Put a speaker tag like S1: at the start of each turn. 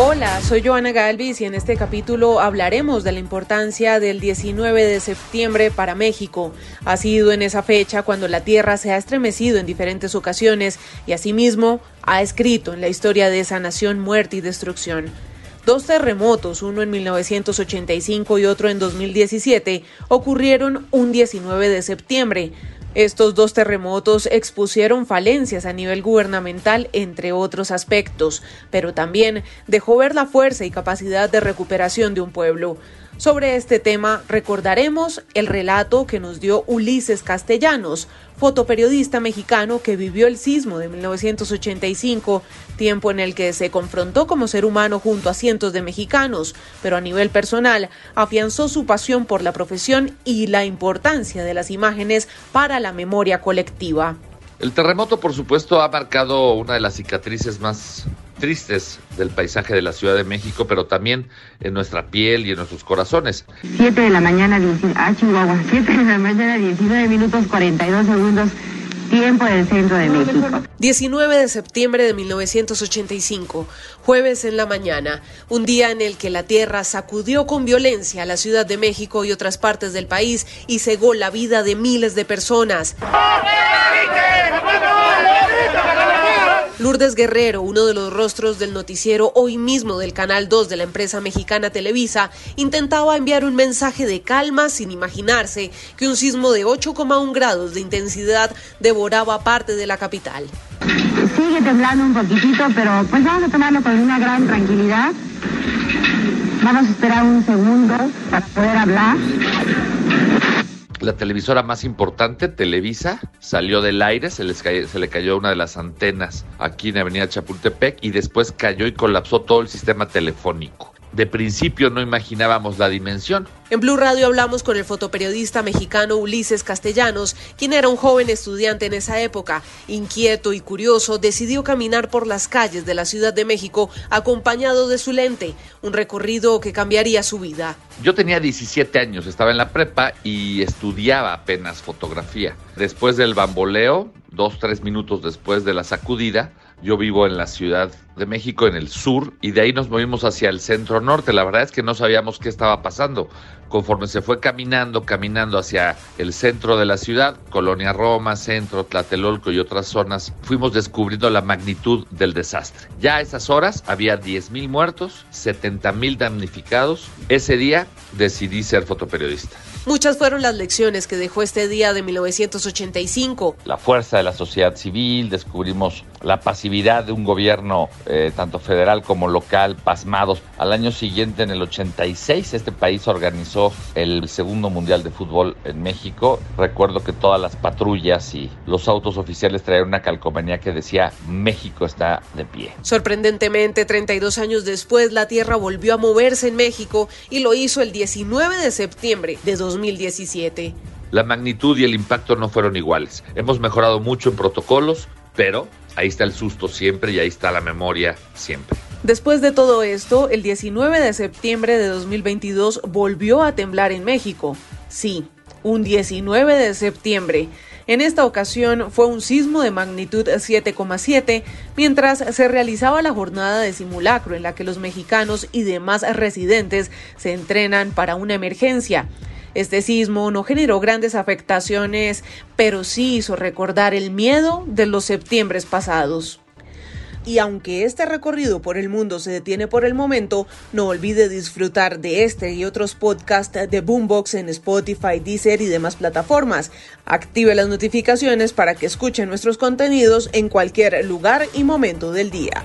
S1: Hola, soy Joana Galvis y en este capítulo hablaremos de la importancia del 19 de septiembre para México. Ha sido en esa fecha cuando la Tierra se ha estremecido en diferentes ocasiones y asimismo ha escrito en la historia de esa nación muerte y destrucción. Dos terremotos, uno en 1985 y otro en 2017, ocurrieron un 19 de septiembre. Estos dos terremotos expusieron falencias a nivel gubernamental, entre otros aspectos, pero también dejó ver la fuerza y capacidad de recuperación de un pueblo. Sobre este tema recordaremos el relato que nos dio Ulises Castellanos, fotoperiodista mexicano que vivió el sismo de 1985, tiempo en el que se confrontó como ser humano junto a cientos de mexicanos, pero a nivel personal afianzó su pasión por la profesión y la importancia de las imágenes para la memoria colectiva.
S2: El terremoto, por supuesto, ha marcado una de las cicatrices más tristes del paisaje de la Ciudad de México, pero también en nuestra piel y en nuestros corazones.
S3: 7 de la mañana, ah, Chihuahua, 7 de la mañana, 19 minutos 42 segundos. Tiempo del centro de México.
S1: 19 de septiembre de 1985, jueves en la mañana, un día en el que la tierra sacudió con violencia a la Ciudad de México y otras partes del país y cegó la vida de miles de personas. Lourdes Guerrero, uno de los rostros del noticiero hoy mismo del Canal 2 de la empresa mexicana Televisa, intentaba enviar un mensaje de calma sin imaginarse que un sismo de 8,1 grados de intensidad devoraba parte de la capital.
S3: Sigue temblando un poquitito, pero pues vamos a tomarlo con una gran tranquilidad. Vamos a esperar un segundo para poder hablar
S2: la televisora más importante, Televisa, salió del aire, se, se le cayó una de las antenas aquí en Avenida Chapultepec y después cayó y colapsó todo el sistema telefónico de principio no imaginábamos la dimensión.
S1: En Blue Radio hablamos con el fotoperiodista mexicano Ulises Castellanos, quien era un joven estudiante en esa época. Inquieto y curioso, decidió caminar por las calles de la Ciudad de México acompañado de su lente, un recorrido que cambiaría su vida.
S2: Yo tenía 17 años, estaba en la prepa y estudiaba apenas fotografía. Después del bamboleo, dos, tres minutos después de la sacudida, yo vivo en la Ciudad de México, en el sur, y de ahí nos movimos hacia el centro norte. La verdad es que no sabíamos qué estaba pasando. Conforme se fue caminando, caminando hacia el centro de la ciudad, Colonia Roma, Centro, Tlatelolco y otras zonas, fuimos descubriendo la magnitud del desastre. Ya a esas horas había 10.000 muertos, 70.000 damnificados. Ese día decidí ser fotoperiodista.
S1: Muchas fueron las lecciones que dejó este día de 1985.
S2: La fuerza de la sociedad civil, descubrimos la pasividad de un gobierno eh, tanto federal como local pasmados. Al año siguiente, en el 86, este país organizó el segundo mundial de fútbol en México. Recuerdo que todas las patrullas y los autos oficiales traían una calcomanía que decía México está de pie.
S1: Sorprendentemente, 32 años después, la Tierra volvió a moverse en México y lo hizo el 19 de septiembre de 2000 2017.
S2: La magnitud y el impacto no fueron iguales. Hemos mejorado mucho en protocolos, pero ahí está el susto siempre y ahí está la memoria siempre.
S1: Después de todo esto, el 19 de septiembre de 2022 volvió a temblar en México. Sí, un 19 de septiembre. En esta ocasión fue un sismo de magnitud 7,7 mientras se realizaba la jornada de simulacro en la que los mexicanos y demás residentes se entrenan para una emergencia. Este sismo no generó grandes afectaciones, pero sí hizo recordar el miedo de los septiembres pasados. Y aunque este recorrido por el mundo se detiene por el momento, no olvide disfrutar de este y otros podcasts de Boombox en Spotify, Deezer y demás plataformas. Active las notificaciones para que escuche nuestros contenidos en cualquier lugar y momento del día.